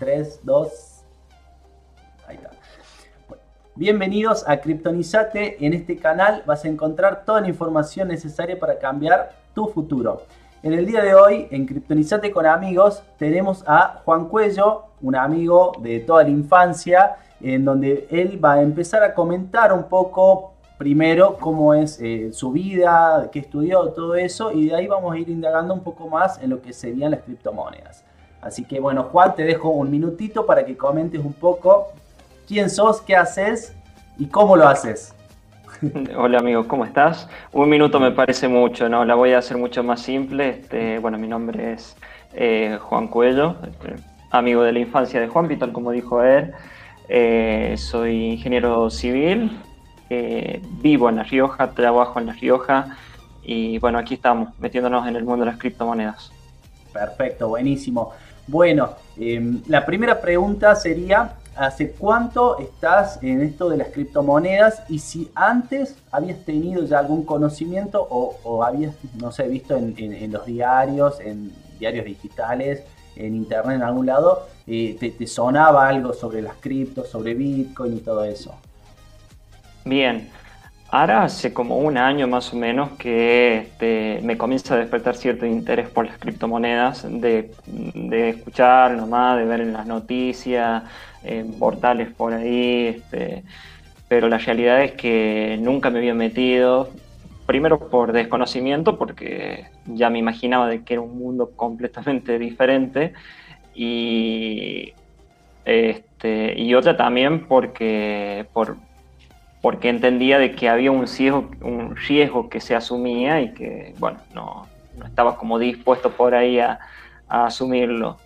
3, 2. Ahí está. Bienvenidos a Kryptonizate. En este canal vas a encontrar toda la información necesaria para cambiar tu futuro. En el día de hoy, en Kryptonizate con amigos, tenemos a Juan Cuello, un amigo de toda la infancia, en donde él va a empezar a comentar un poco primero cómo es eh, su vida, qué estudió, todo eso, y de ahí vamos a ir indagando un poco más en lo que serían las criptomonedas. Así que bueno, Juan, te dejo un minutito para que comentes un poco quién sos, qué haces y cómo lo haces. Hola amigo, ¿cómo estás? Un minuto me parece mucho, ¿no? La voy a hacer mucho más simple. Este, bueno, mi nombre es eh, Juan Cuello, este, amigo de la infancia de Juan Vital, como dijo él. Eh, soy ingeniero civil, vivo en La Rioja, trabajo en La Rioja y bueno, aquí estamos metiéndonos en el mundo de las criptomonedas. Perfecto, buenísimo. Bueno, em, la primera pregunta sería, ¿hace cuánto estás en esto de las criptomonedas? Y si antes habías tenido ya algún conocimiento o, habías, no sé, visto en, los diarios, en diarios digitales, en internet, en algún lado, eh, te, te sonaba algo sobre las criptos, sobre Bitcoin y todo eso. Bien, ahora hace como un año más o menos que este, me comienza a despertar cierto interés por las criptomonedas, de, escuchar nomás, de ver en las noticias, en portales por ahí, este, pero la realidad es que nunca me había metido, primero por desconocimiento, porque ya me imaginaba de que era un mundo completamente diferente, y, este, y otra también porque por, porque entendía de que había un riesgo, que se asumía y que, bueno, no, no estaba como dispuesto por ahí a, asumirlo.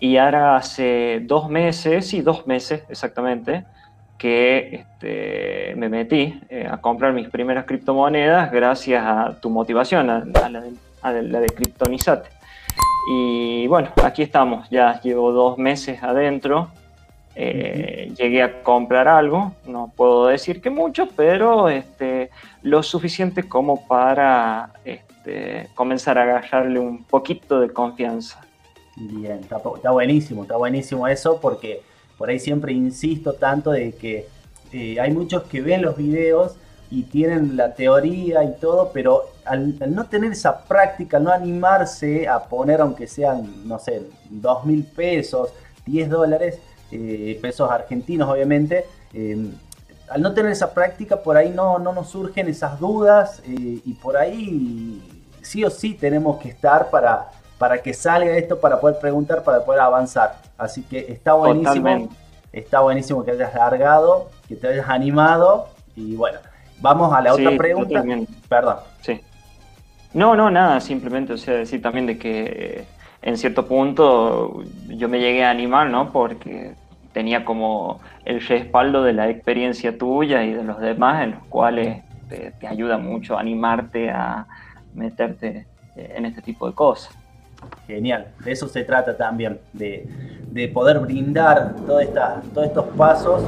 Y ahora hace dos meses, y dos meses exactamente, que este, me metí eh, a comprar mis primeras criptomonedas gracias a tu motivación, a, la, de, a. Y bueno, aquí estamos, ya llevo dos meses adentro eh, llegué a comprar algo, no puedo decir que mucho, pero este, lo suficiente como para este, comenzar a agarrarle un poquito de confianza. Bien, está, buenísimo, está buenísimo eso porque por ahí siempre insisto tanto de que eh, hay muchos que ven los videos y tienen la teoría y todo, pero al, no tener esa práctica, no animarse a poner aunque sean, no sé, dos mil pesos, 10 dólares, eh, pesos argentinos obviamente, eh, al no tener esa práctica por ahí no, no nos surgen esas dudas eh, y por ahí sí o sí tenemos que estar para, para que salga esto, para poder preguntar, para poder avanzar. Así que está buenísimo, está buenísimo que hayas largado, que te hayas animado y bueno, vamos a la otra pregunta. Perdón. Sí. No, no, nada, simplemente, o sea, decir también de que en cierto punto yo me llegué a animar, ¿no? Porque tenía como el respaldo de la experiencia tuya y de los demás, en los cuales te, ayuda mucho a animarte a meterte eh, en este tipo de cosas. Genial, de eso se trata también, de, poder brindar todos estos pasos.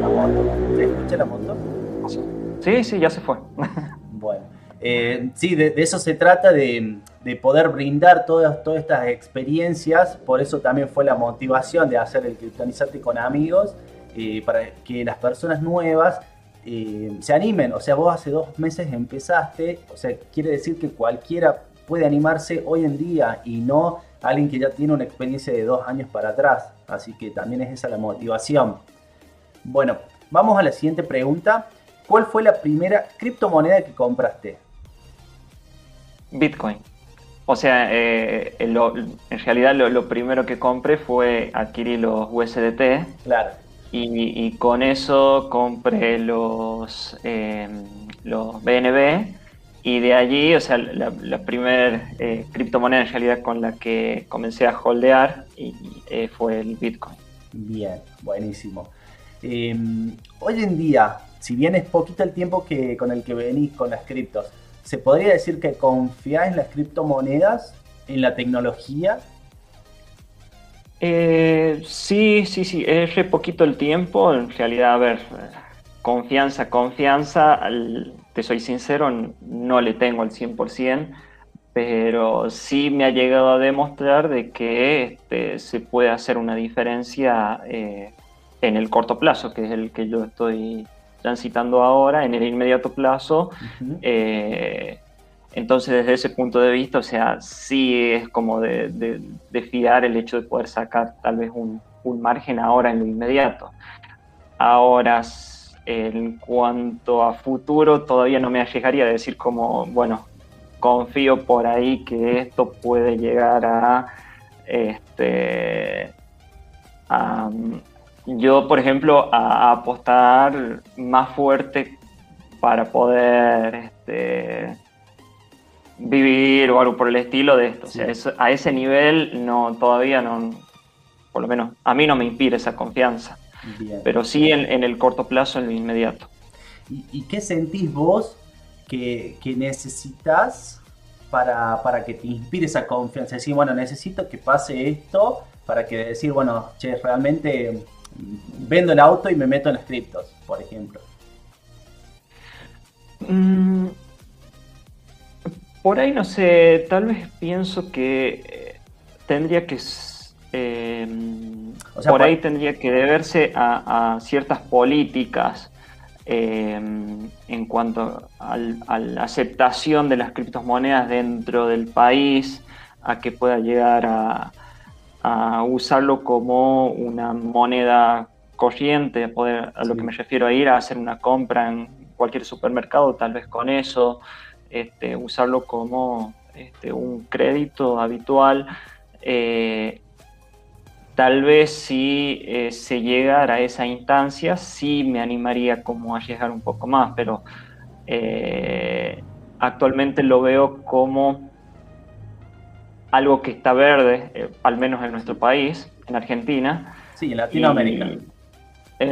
La moto. ¿Se escucha la moto? Sí, sí, ya se fue. Bueno, eh, sí, de, eso se trata, de, poder brindar todas, todas estas experiencias, por eso también fue la motivación de hacer el Kryptonizarte con amigos, eh, para que las personas nuevas eh, se animen, o sea, vos hace dos meses empezaste, o sea, quiere decir que cualquiera puede animarse hoy en día y no alguien que ya tiene una experiencia de dos años para atrás, así que también es esa la motivación. Bueno, vamos a la siguiente pregunta. ¿Cuál fue la primera criptomoneda que compraste? Bitcoin. O sea, eh, en realidad lo, primero que compré fue adquirir los USDT. Claro. Y, con eso compré los, em, los BNB. Y de allí, o sea, la, primera eh, criptomoneda en realidad con la que comencé a holdear y, eh, fue el Bitcoin. Bien, buenísimo. Em, hoy en día, si bien es poquito el tiempo que, con el que venís con las criptos, ¿se podría decir que confías en las criptomonedas, en la tecnología? Eh, sí, sí, sí, es poquito el tiempo. En realidad, a ver, confianza, confianza, te soy sincero, no le tengo al 100%, pero sí me ha llegado a demostrar de que este, se puede hacer una diferencia eh, en el corto plazo, que es el que yo estoy transitando ahora, en el inmediato plazo. Eh, entonces, desde ese punto de vista, o sea, sí es como de, fiar el hecho de poder sacar tal vez un, un margen ahora en lo inmediato. Ahora, en cuanto a futuro, todavía no me llegaría a decir como, bueno, confío por ahí que esto puede llegar a, este, yo, por ejemplo, a, apostar más fuerte para poder este, vivir o algo por el estilo de esto. O sea, a ese nivel no, todavía no, por lo menos a mí no me inspira esa confianza. Pero sí en, el corto plazo, en lo inmediato. ¿Y, qué sentís vos que, necesitas para, para, que te inspire esa confianza? Decir, bueno, necesito que pase esto para que decir, bueno, che, realmente vendo el auto y me meto en las criptos, por ejemplo. Mm, por ahí no sé, tal vez pienso que eh, tendría que eh, por ahí tendría que deberse a, ciertas políticas eh, en cuanto a la aceptación de las criptomonedas dentro del país, a que pueda llegar a, usarlo como una moneda corriente, a, poder, a lo que me refiero a ir a hacer una compra en cualquier supermercado, tal vez con eso, este, usarlo como este, un crédito habitual. Eh, Tal vez si eh, se llegara a esa instancia, sí me animaría como a llegar un poco más, pero eh, actualmente lo veo como algo que está verde, eh, al menos en nuestro país, en Argentina. Sí, en Latinoamérica.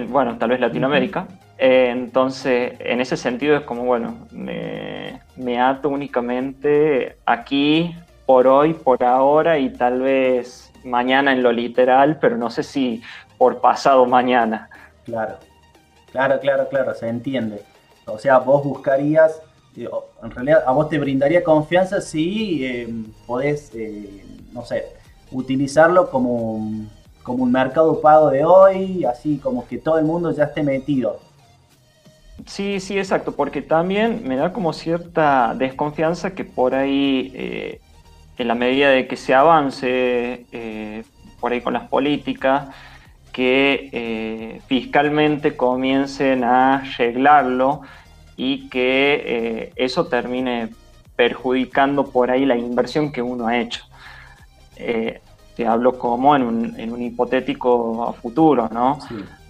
bueno, tal vez Latinoamérica. entonces, en ese sentido es como, bueno, me, me ato únicamente aquí, por hoy, por ahora y tal vez mañana en lo literal, pero no sé si por pasado mañana. Claro, claro, claro, claro, se entiende. O sea, vos buscarías, en realidad a vos te brindaría confianza si eh, podés, eh, no sé, utilizarlo como, como un mercado pago de hoy, así como que todo el mundo ya esté metido. Sí, sí, exacto, porque también me da como cierta desconfianza que por ahí eh, en la medida de que se avance eh, por ahí con las políticas, que fiscalmente comiencen a arreglarlo y que eh, eso termine perjudicando por ahí la inversión que uno ha hecho. te hablo como en un, hipotético futuro, ¿no?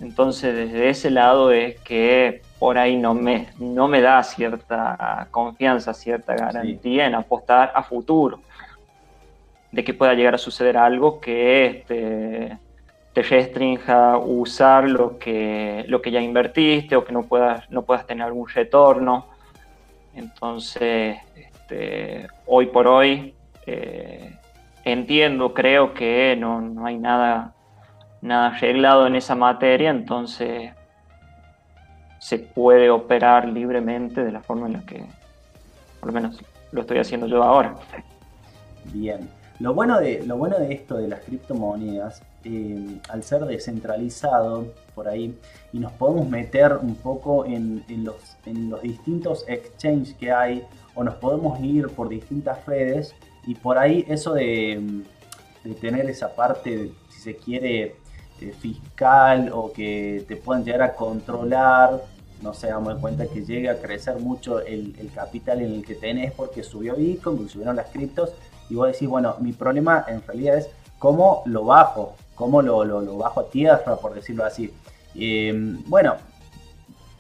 Entonces, desde ese lado es que por ahí no me, no me da cierta confianza, cierta garantía en apostar a futuro de que pueda llegar a suceder algo que este, te restrinja usar lo que, lo que ya invertiste o que no puedas, no puedas tener algún retorno. Entonces, este, hoy por hoy, eh, entiendo, creo que no, hay nada, nada arreglado en esa materia, entonces se puede operar libremente de la forma en la que, por lo menos, lo estoy haciendo yo ahora. Bien. Lo bueno de, lo bueno de esto de las criptomonedas, eh, al ser descentralizado por ahí, y nos podemos meter un poco en, los, distintos exchanges que hay, o nos podemos ir por distintas redes, y por ahí eso de, tener esa parte, si se quiere, eh, fiscal o que te puedan llegar a controlar, no se damos cuenta que llega a crecer mucho el, capital en el que tenés porque subió Bitcoin, subieron las criptos y vos decís, bueno, mi problema en realidad es cómo lo bajo, cómo lo, lo, bajo a tierra, por decirlo así. Em, bueno,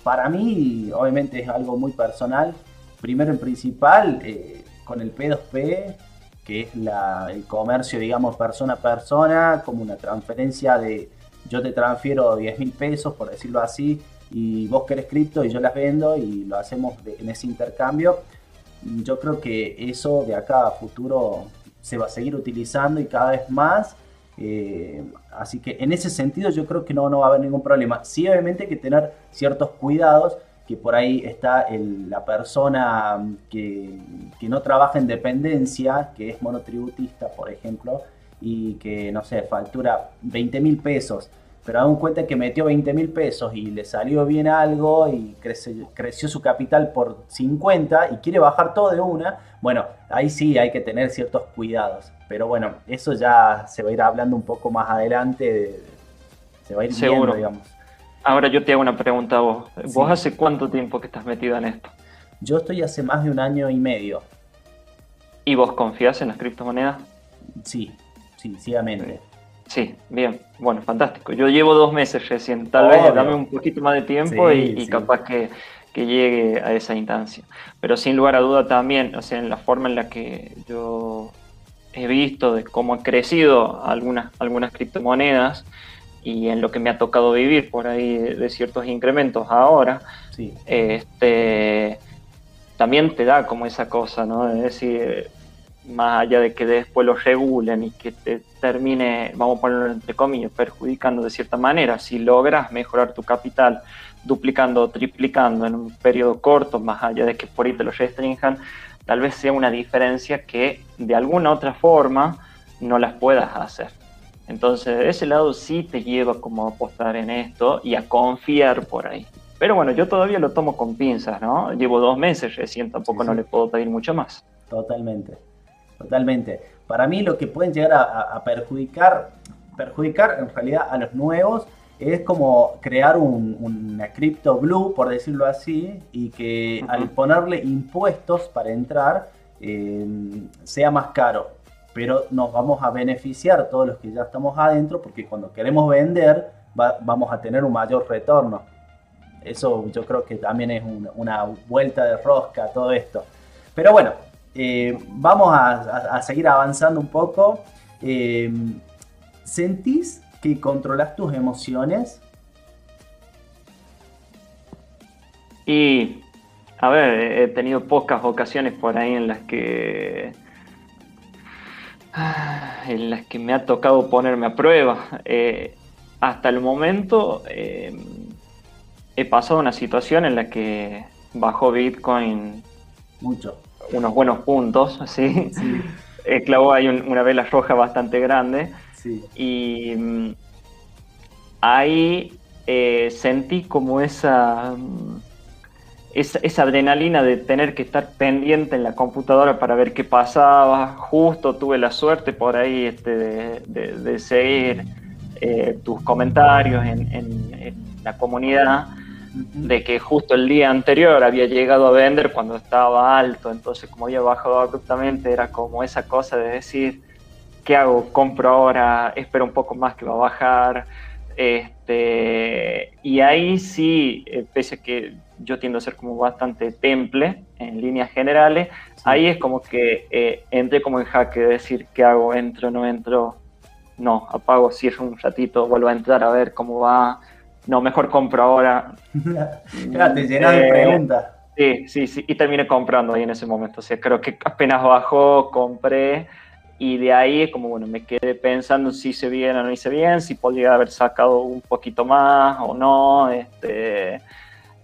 para mí obviamente es algo muy personal. Primero en principal, eh, con el P2P, que es la, el comercio, digamos, persona a persona, como una transferencia de yo te transfiero 10 mil pesos, por decirlo así, y vos querés cripto y yo las vendo y lo hacemos en ese intercambio yo creo que eso de acá a futuro se va a seguir utilizando y cada vez más. Eh, así que en ese sentido yo creo que no, no va a haber ningún problema. Sí, obviamente hay que tener ciertos cuidados que por ahí está la persona que, que, no trabaja en dependencia, que es monotributista, por ejemplo, y que, no sé, factura 20 mil pesos pero aún cuenta que metió 20 mil pesos y le salió bien algo y creció su capital por 50 y quiere bajar todo de una, bueno, ahí sí hay que tener ciertos cuidados. Pero bueno, eso ya se va a ir hablando un poco más adelante, se va a ir Seguro. digamos. Ahora yo te hago una pregunta a vos. ¿Vos hace cuánto tiempo que estás metido en esto? Yo estoy hace más de un año y medio. ¿Y vos confías en las criptomonedas? Sí, ciegamente. Sí, bien, bueno, fantástico. Yo llevo dos meses recién, tal vez dame un poquito más de tiempo y, capaz que, llegue a esa instancia. Pero sin lugar a duda también, o sea, en la forma en la que yo he visto de cómo han crecido algunas, algunas criptomonedas y en lo que me ha tocado vivir por ahí de, ciertos incrementos ahora, este, también te da como esa cosa, ¿no? Es decir, más allá de que después lo regulen y que te termine, vamos a ponerlo entre comillas, perjudicando de cierta manera, si logras mejorar tu capital duplicando o triplicando en un periodo corto, más allá de que por ahí te lo restrinjan, tal vez sea una diferencia que de alguna otra forma no las puedas hacer. Entonces, de ese lado sí te lleva como a apostar en esto y a confiar por ahí. Pero bueno, yo todavía lo tomo con pinzas, ¿no? Llevo dos meses recién, tampoco no le puedo pedir mucho más. Totalmente. Totalmente. Para mí lo que pueden llegar a, perjudicar, perjudicar en realidad a los nuevos es como crear un, una cripto blue, por decirlo así, y que al ponerle impuestos para entrar eh, sea más caro. Pero nos vamos a beneficiar todos los que ya estamos adentro porque cuando queremos vender vamos a tener un mayor retorno. Eso yo creo que también es una vuelta de rosca todo esto. Pero bueno, eh, vamos a, seguir avanzando un poco. Eh, ¿Sentís que controlas tus emociones? Y, a ver, he tenido pocas ocasiones por ahí en las que en las que me ha tocado ponerme a prueba. Eh, hasta el momento he pasado una situación en la que bajó Bitcoin mucho unos buenos puntos, ¿sí? sí. clavó ahí una vela roja bastante grande. Y mm, ahí eh, sentí como esa, mm, esa, esa, adrenalina de tener que estar pendiente en la computadora para ver qué pasaba. Justo tuve la suerte por ahí este, de, seguir eh, tus comentarios en, en la comunidad de que justo el día anterior había llegado a vender cuando estaba alto, entonces como había bajado abruptamente era como esa cosa de decir, ¿qué hago? ¿Compro ahora? ¿Espero un poco más que va a bajar? Este, y ahí sí, eh, pese a que yo tiendo a ser como bastante temple en líneas generales, ahí es como que eh, entré como en jaque de decir, ¿qué hago? ¿Entro? ¿No entro? No, apago, cierro un ratito, vuelvo a entrar a ver cómo va no, mejor compro ahora. claro, te llenas de eh, preguntas. Sí, sí, sí, y terminé comprando ahí en ese momento. O sea, creo que apenas bajó, compré, y de ahí como, bueno, me quedé pensando si hice bien o no hice bien, si podría haber sacado un poquito más o no. Este,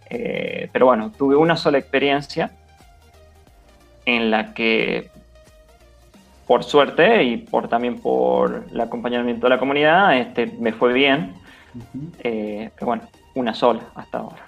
eh, pero bueno, tuve una sola experiencia en la que, por suerte y por también por el acompañamiento de la comunidad, este, me fue bien eh, pero bueno, una sola hasta ahora.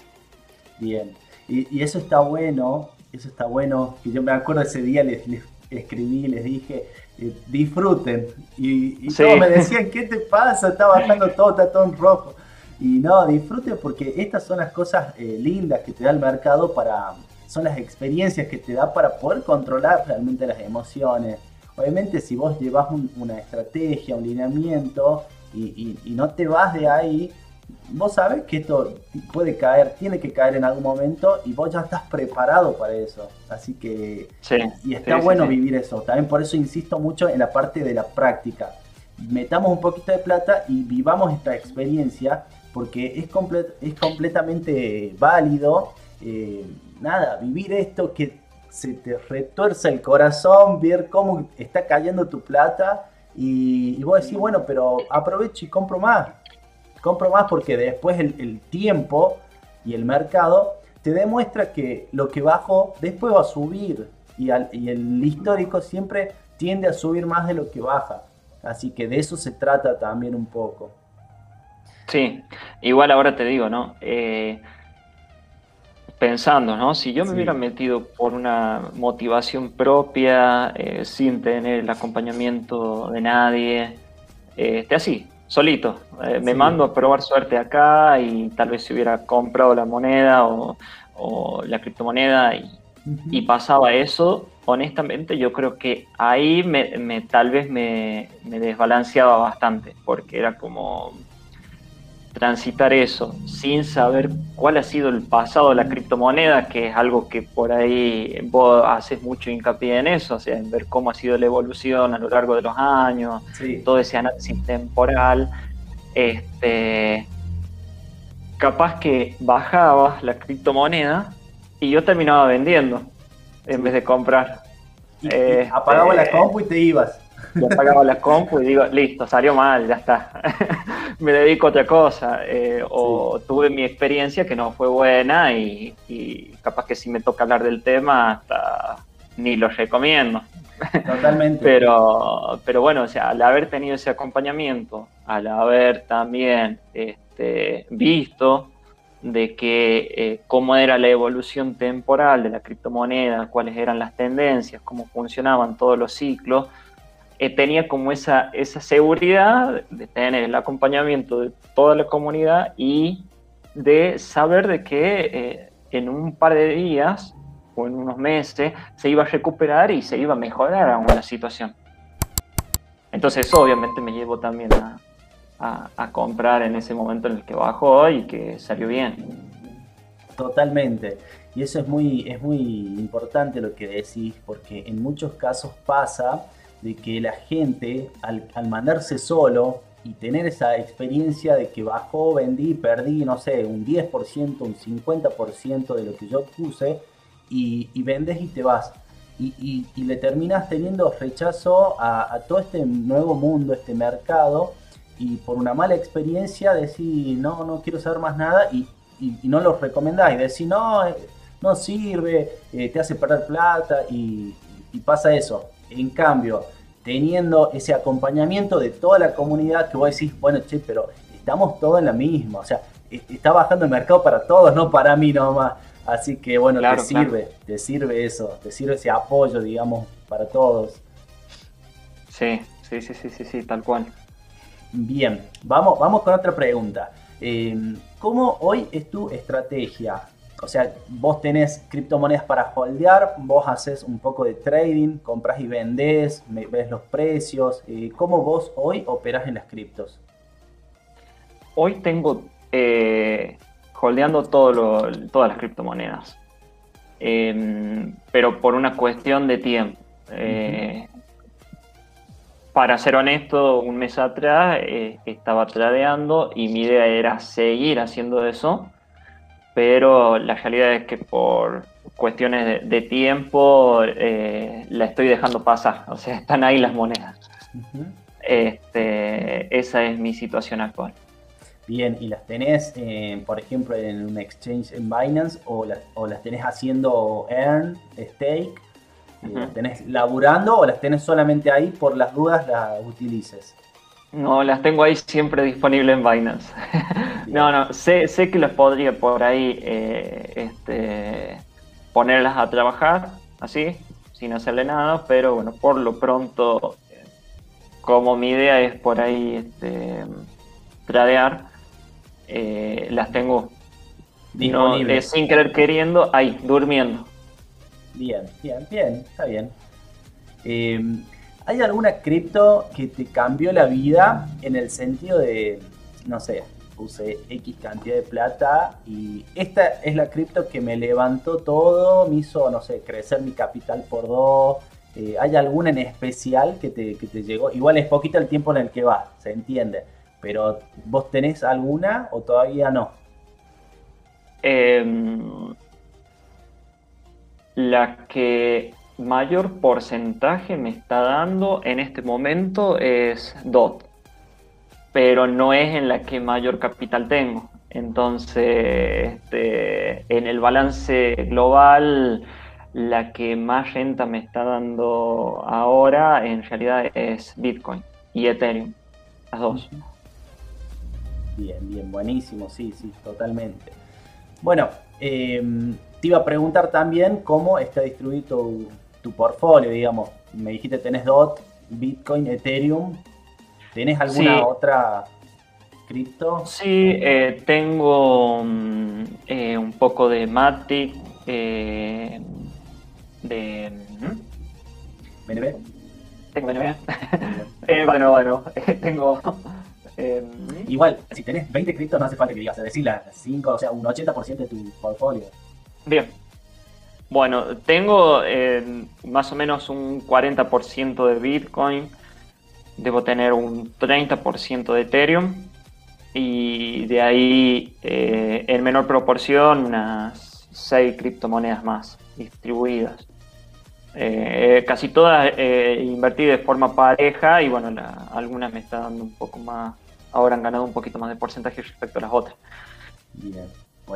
Bien, y, eso está bueno, eso está bueno, que yo me acuerdo ese día les, les escribí, les dije, eh, disfruten, y, todos me decían, ¿qué te pasa? Está bajando todo, está todo en rojo. Y no, disfruten porque estas son las cosas eh, lindas que te da el mercado para, son las experiencias que te da para poder controlar realmente las emociones. Obviamente si vos llevas una estrategia, un lineamiento, y, no te vas de ahí, vos sabes que esto puede caer, tiene que caer en algún momento y vos ya estás preparado para eso. Así que, y está bueno vivir eso. También por eso insisto mucho en la parte de la práctica. Metamos un poquito de plata y vivamos esta experiencia porque es, es completamente válido. Eh, nada, vivir esto que se te retuerza el corazón, ver cómo está cayendo tu plata y, vos decís, bueno, pero aprovecho y compro más. Compro más porque después el, tiempo y el mercado te demuestra que lo que bajó después va a subir y, y el histórico siempre tiende a subir más de lo que baja. Así que de eso se trata también un poco. Sí, igual ahora te digo, ¿no? Eh, pensando, ¿no? Si yo me hubiera metido por una motivación propia, eh, sin tener el acompañamiento de nadie, eh, así, solito, eh, me mando a probar suerte acá y tal vez si hubiera comprado la moneda o, la criptomoneda y, pasaba eso, honestamente yo creo que ahí me, tal vez me, me desbalanceaba bastante, porque era como transitar eso sin saber cuál ha sido el pasado de la criptomoneda, que es algo que por ahí vos haces mucho hincapié en eso, o sea, en ver cómo ha sido la evolución a lo largo de los años, todo ese análisis temporal, este, capaz que bajabas la criptomoneda y yo terminaba vendiendo en vez de comprar. Y, apagaba la este, compu y te ibas. Yo apagaba la compu y digo, listo, salió mal, ya está. me dedico a otra cosa. Eh, o tuve mi experiencia que no fue buena y, capaz que si me toca hablar del tema, hasta ni lo recomiendo. Totalmente. pero, pero bueno, o sea, al haber tenido ese acompañamiento, al haber también este, visto de que eh, cómo era la evolución temporal de la criptomoneda, cuáles eran las tendencias, cómo funcionaban todos los ciclos, eh, tenía como esa, esa seguridad de tener el acompañamiento de toda la comunidad y de saber de que eh, en un par de días o en unos meses se iba a recuperar y se iba a mejorar aún la situación. Entonces eso obviamente me llevó también a, a, comprar en ese momento en el que bajó y que salió bien. Totalmente. Y eso es muy, es muy importante lo que decís, porque en muchos casos pasa de que la gente al, mandarse solo y tener esa experiencia de que bajó, vendí, perdí, no sé, un 10%, un 50% de lo que yo puse y, vendes y te vas. Y, le terminas teniendo rechazo a, todo este nuevo mundo, este mercado, y por una mala experiencia decís, no, no quiero saber más nada y, no lo recomendás y decís, no, no sirve, eh, te hace perder plata y pasa eso. En cambio, teniendo ese acompañamiento de toda la comunidad que vos decís, bueno, che, pero estamos todos en la misma, o sea, está bajando el mercado para todos, no para mí nomás. Así que bueno, te sirve, te sirve eso, te sirve ese apoyo, digamos, para todos. Sí, sí, sí, sí, sí, sí tal cual. Bien, vamos, vamos con otra pregunta. Eh, ¿Cómo hoy es tu estrategia o sea, vos tenés criptomonedas para holdear, vos haces un poco de trading, compras y vendés, ves los precios. Eh, ¿Cómo vos hoy operás en las criptos? Hoy tengo eh, holdeando todo todas las criptomonedas, em, pero por una cuestión de tiempo. Eh, para ser honesto, un mes atrás estaba tradeando y mi idea era seguir haciendo eso pero la realidad es que por cuestiones de, tiempo eh, la estoy dejando pasar, o sea, están ahí las monedas. este, esa es mi situación actual. Bien, ¿y las tenés, eh, por ejemplo, en un exchange en Binance o, o las tenés haciendo earn, stake? ¿Las tenés laburando o las tenés solamente ahí por las dudas las utilices? No, las tengo ahí siempre disponibles en Binance. no, no, sé, sé que las podría por ahí eh, este, ponerlas a trabajar así, sin hacerle nada, pero bueno, por lo pronto, como mi idea es por ahí este, tradear, eh, las tengo disponibles. sin querer queriendo, ahí, durmiendo. Bien, bien, bien, está bien. ¿Hay alguna cripto que te cambió la vida en el sentido de, no sé, puse X cantidad de plata y esta es la cripto que me levantó todo, me hizo, no sé, crecer mi capital por dos? Eh, ¿Hay alguna en especial que te, llegó? Igual es poquito el tiempo en el que va, se entiende, pero ¿vos tenés alguna o todavía no? Em, la que mayor porcentaje me está dando en este momento es DOT, pero no es en la que mayor capital tengo. Entonces, este, en el balance global, la que más renta me está dando ahora en realidad es Bitcoin y Ethereum, las dos. Bien, bien, buenísimo, sí, sí, totalmente. Bueno, em, te iba a preguntar también cómo está distribuido tu, portfolio, digamos. Me dijiste tenés DOT, Bitcoin, Ethereum. ¿Tenés alguna otra cripto? Sí, eh, tengo mm, eh, un poco de Matic, eh, de... ¿BNB? Tengo BNB. bueno, bueno, tengo Em, Igual, si tenés 20 criptos, no hace falta que digas, decir las 5, o sea, un 80% de tu portfolio. Bien. Bueno, tengo em, más o menos un 40% de Bitcoin, debo tener un 30% de Ethereum y de ahí eh, en menor proporción unas 6 criptomonedas más distribuidas. Eh, casi todas eh, invertí de forma pareja y bueno, algunas me está dando un poco más ahora han ganado un poquito más de porcentaje respecto a las otras.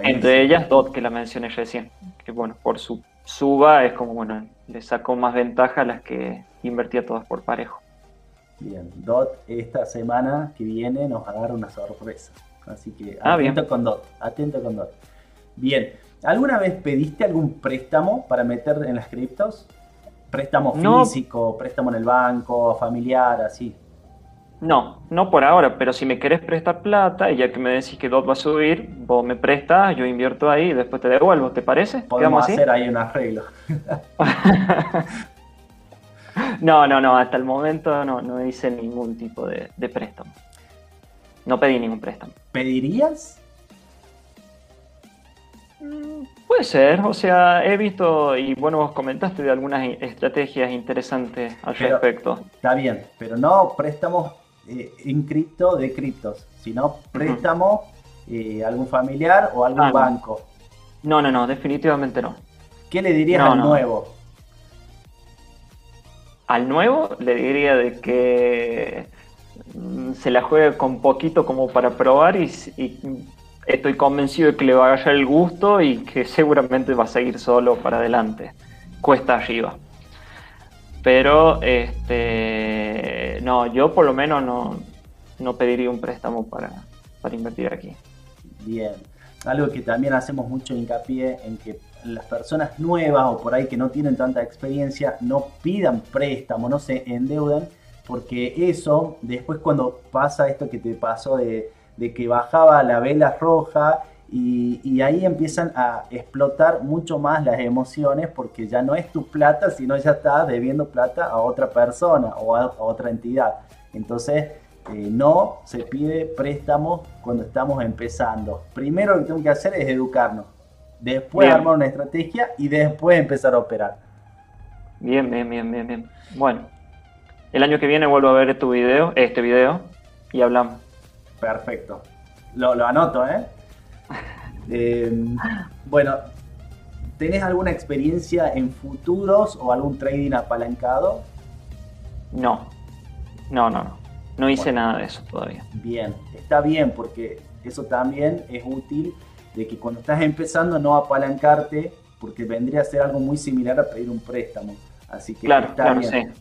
Entre ellas DOT, que la mencioné recién, que bueno, por su suba es como, bueno, le sacó más ventaja a las que invertía todas por parejo. Bien, DOT esta semana que viene nos va a dar una sorpresa. Así que ah, atento con DOT, atento con DOT. Bien, ¿alguna vez pediste algún préstamo para meter en las criptos? Préstamo físico, préstamo en el banco, familiar, así. No, no por ahora, pero si me querés prestar plata y ya que me decís que DOT va a subir, vos me prestas, yo invierto ahí y después te devuelvo, ¿te parece? Podemos hacer ahí un arreglo. no, no, no, hasta el momento no, no hice ningún tipo de, préstamo. No pedí ningún préstamo. ¿Pedirías? Mm, puede ser, o sea, he visto, y bueno, vos comentaste de algunas estrategias interesantes al respecto. Está bien, pero no préstamos eh, en cripto de criptos, sino préstamo eh, algún familiar o algún ah, banco. No, no, no, definitivamente no. ¿Qué le dirías al nuevo? Al nuevo le diría de que mm, se la juegue con poquito como para probar y, estoy convencido de que le va a agarrar el gusto y que seguramente va a seguir solo para adelante, cuesta arriba. Pero este no, yo por lo menos no, pediría un préstamo para, invertir aquí. Bien. Algo que también hacemos mucho hincapié en que las personas nuevas o por ahí que no tienen tanta experiencia no pidan préstamo, no se endeudan, porque eso, después cuando pasa esto que te pasó de, de que bajaba la vela roja y, ahí empiezan a explotar mucho más las emociones porque ya no es tu plata, sino ya estás debiendo plata a otra persona o a, otra entidad. Entonces, eh, no se pide préstamo cuando estamos empezando. Primero lo que tengo que hacer es educarnos, después armar una estrategia y después empezar a operar. Bien, bien, bien, bien, bien. Bueno, el año que viene vuelvo a ver tu video, este video, y hablamos. Perfecto. Lo, lo anoto, ¿eh? Eh, bueno, ¿tenés alguna experiencia en futuros o algún trading apalancado? No, no, no, no. No hice nada de eso todavía. Bien, está bien porque eso también es útil de que cuando estás empezando no apalancarte porque vendría a ser algo muy similar a pedir un préstamo. Así que claro, está bien.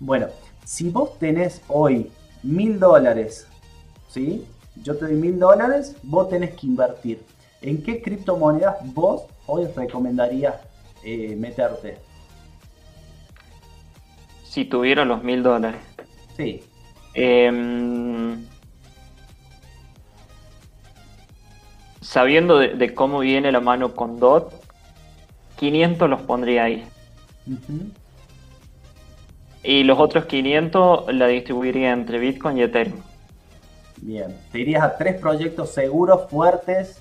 Bueno, si vos tenés hoy mil dólares, ¿sí? Yo te doy mil dólares, vos tenés que invertir. ¿En qué criptomonedas vos hoy recomendarías eh, meterte? Si tuviera los mil dólares. Sí. Em, sabiendo de, cómo viene la mano con DOT, 500 los pondría ahí. Y los otros 500 la distribuiría entre Bitcoin y Ethereum. Bien. ¿Te irías a tres proyectos seguros, fuertes,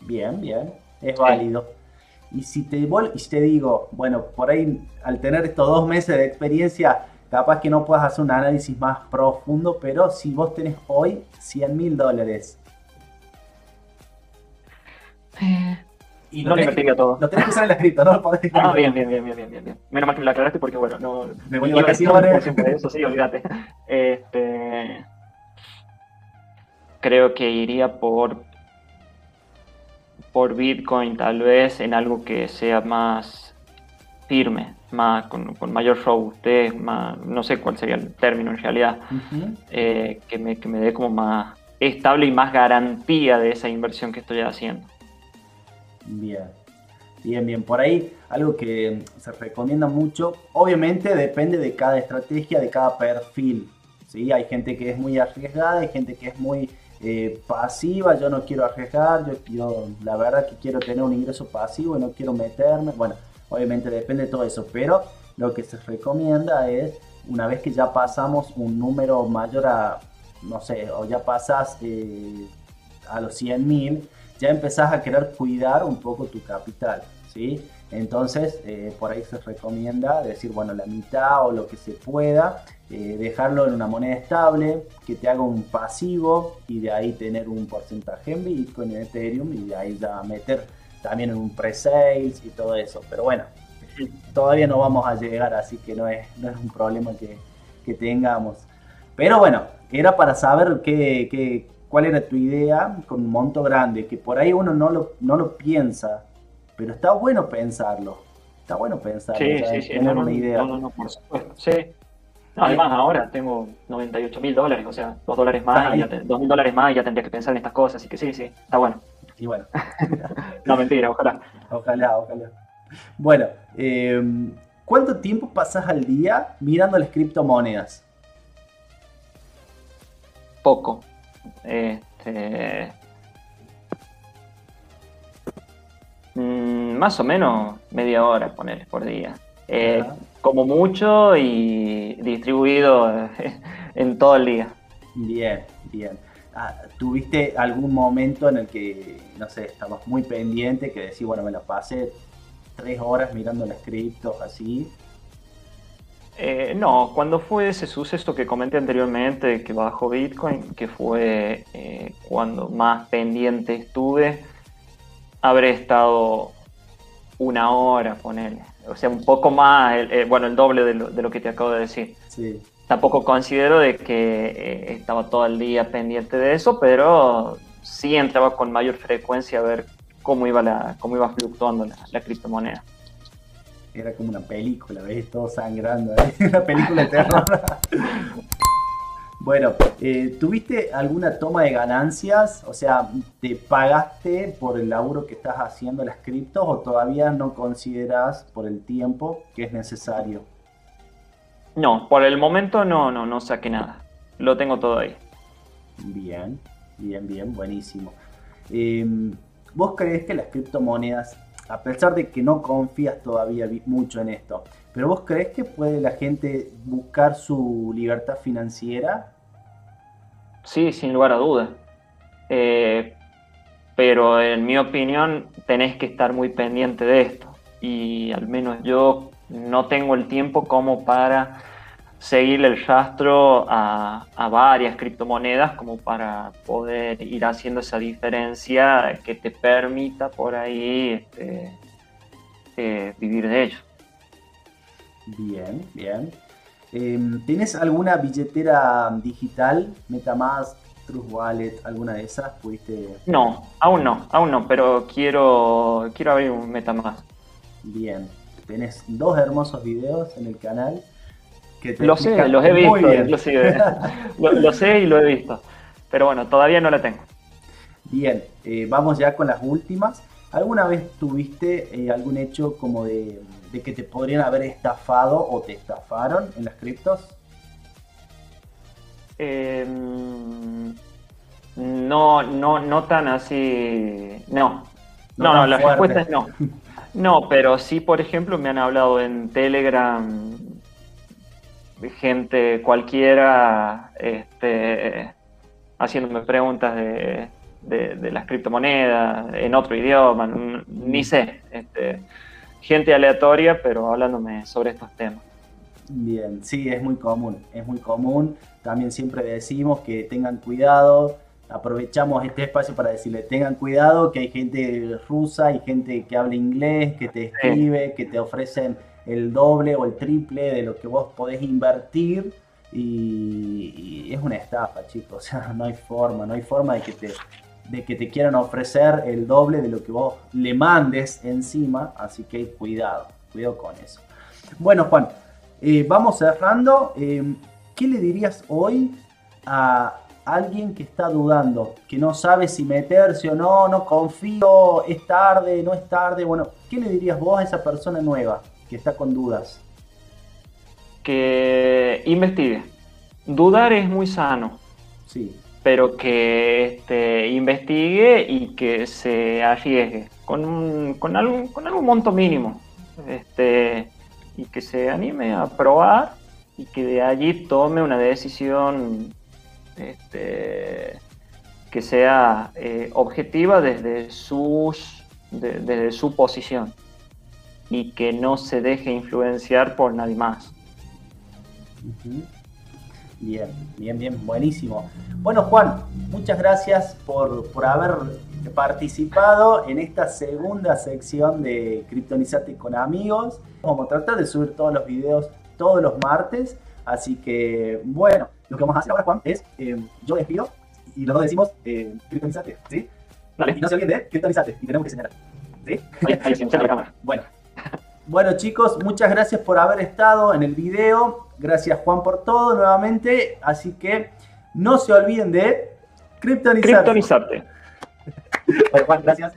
Bien, bien, es válido. Y si, te, y si te digo, bueno, por ahí al tener estos dos meses de experiencia, capaz que no puedas hacer un análisis más profundo, pero si vos tenés hoy 100 mil dólares. Eh, y no lo invertiría todo. Lo tenés que usar en la cripto, no lo podés Ah, bien, bien, bien, bien, bien, bien. Menos mal que me lo aclaraste porque, bueno, no. Me voy a. Eso sí, olvídate. Este. Creo que iría por, por Bitcoin tal vez en algo que sea más firme, más con, mayor robustez, más, no sé cuál sería el término en realidad, eh, que, me, que me dé como más estable y más garantía de esa inversión que estoy haciendo. Bien, bien, bien. Por ahí algo que se recomienda mucho, obviamente depende de cada estrategia, de cada perfil. ¿sí? Hay gente que es muy arriesgada, hay gente que es muy eh, pasiva, yo no quiero arriesgar, yo, la verdad que quiero tener un ingreso pasivo y no quiero meterme. Bueno, obviamente depende de todo eso, pero lo que se recomienda es una vez que ya pasamos un número mayor a, no sé, o ya pasas eh, a los 100 mil, ya empezás a querer cuidar un poco tu capital, ¿sí? Entonces, eh, por ahí se recomienda decir, bueno, la mitad o lo que se pueda, eh, dejarlo en una moneda estable, que te haga un pasivo y de ahí tener un porcentaje en Bitcoin, en Ethereum y de ahí ya meter también en un pre-sales y todo eso. Pero bueno, todavía no vamos a llegar, así que no es, no es un problema que, que tengamos. Pero bueno, era para saber qué, qué, cuál era tu idea con un monto grande, que por ahí uno no lo, no lo piensa pero está bueno pensarlo. Está bueno pensarlo. Sí, sí, sí. Tener una idea. No, no, no, por supuesto. Sí. Además, ahora tengo 98 mil dólares, o sea, 2 dólares más, y ya mil dólares más y ya tendría que pensar en estas cosas, así que sí, sí, está bueno. Y bueno. no, mentira, ojalá. Ojalá, ojalá. Bueno, eh, ¿cuánto tiempo pasas al día mirando las criptomonedas? Poco. Este, Mm, más o menos media hora, poner por día. Eh, como mucho y distribuido en todo el día. Bien, bien. Ah, ¿Tuviste algún momento en el que, no sé, estabas muy pendiente, que decís, bueno, me la pasé tres horas mirando las criptos así? Eh, no, cuando fue ese suceso que comenté anteriormente, que bajó Bitcoin, que fue eh, cuando más pendiente estuve, habré estado una hora, él, O sea, un poco más, bueno, el doble de lo, que te acabo de decir. Sí. Tampoco considero de que eh, estaba todo el día pendiente de eso, pero sí entraba con mayor frecuencia a ver cómo iba, la, cómo iba fluctuando la, criptomoneda. Era como una película, ¿ves? Todo sangrando, ¿eh? una película de terror. Bueno, eh, ¿tuviste alguna toma de ganancias? O sea, ¿te pagaste por el laburo que estás haciendo las criptos o todavía no consideras por el tiempo que es necesario? No, por el momento no, no, no saqué nada. Lo tengo todo ahí. Bien, bien, bien, buenísimo. Em, ¿Vos crees que las criptomonedas, a pesar de que no confías todavía mucho en esto, pero vos crees que puede la gente buscar su libertad financiera? Sí, sin lugar a dudas. Eh, pero en mi opinión tenés que estar muy pendiente de esto. Y al menos yo no tengo el tiempo como para seguirle el rastro a, varias criptomonedas como para poder ir haciendo esa diferencia que te permita por ahí este, eh, vivir de ello. Bien, bien. Em, ¿Tienes alguna billetera digital, MetaMask, Trust Wallet, alguna de esas? ¿Pudiste... No, aún no, aún no, pero quiero, quiero abrir un MetaMask. Bien, tenés dos hermosos videos en el canal. Que te lo sé, los he visto, inclusive. lo, sé y lo he visto. Pero bueno, todavía no la tengo. Bien, eh, vamos ya con las últimas. ¿Alguna vez tuviste eh, algún hecho como de de que te podrían haber estafado o te estafaron en las criptos? Em, no, no, no tan así. No. No, no, la respuesta es no. No, pero sí, por ejemplo, me han hablado en Telegram gente cualquiera este, haciéndome preguntas de, de, las criptomonedas en otro idioma, ni sé. Este, gente aleatoria, pero hablándome sobre estos temas. Bien, sí, es muy común, es muy común. También siempre decimos que tengan cuidado, aprovechamos este espacio para decirle tengan cuidado, que hay gente rusa, hay gente que habla inglés, que te escribe, que te ofrecen el doble o el triple de lo que vos podés invertir y, es una estafa, chicos. O sea, no hay forma, no hay forma de que te de que te quieran ofrecer el doble de lo que vos le mandes encima, así que cuidado, cuidado con eso. Bueno, Juan, eh, vamos cerrando. Eh, ¿Qué le dirías hoy a alguien que está dudando, que no sabe si meterse o no, no confío, es tarde, no es tarde? Bueno, ¿qué le dirías vos a esa persona nueva que está con dudas? Que investigue. Dudar es muy sano. Sí pero que este, investigue y que se arriesgue con, algún, monto mínimo este, y que se anime a probar y que de allí tome una decisión este, que sea eh, objetiva desde, sus, desde su posición y que no se deje influenciar por nadie más. Bien, bien, bien, buenísimo. Bueno, Juan, muchas gracias por, haber participado en esta segunda sección de Criptonizate con amigos. Vamos a tratar de subir todos los videos todos los martes. Así que, bueno, lo que vamos a hacer ahora, Juan, es eh, yo despido y los dos decimos eh, Criptonizate, ¿sí? Y no se olviden de Criptonizate y tenemos que señalar. ¿Sí? Ahí, ahí, la cámara. Bueno. Bueno chicos, muchas gracias por haber estado en el video. Gracias Juan por todo nuevamente. Así que no se olviden de criptonizarte. Criptonizarte. bueno, Juan, gracias.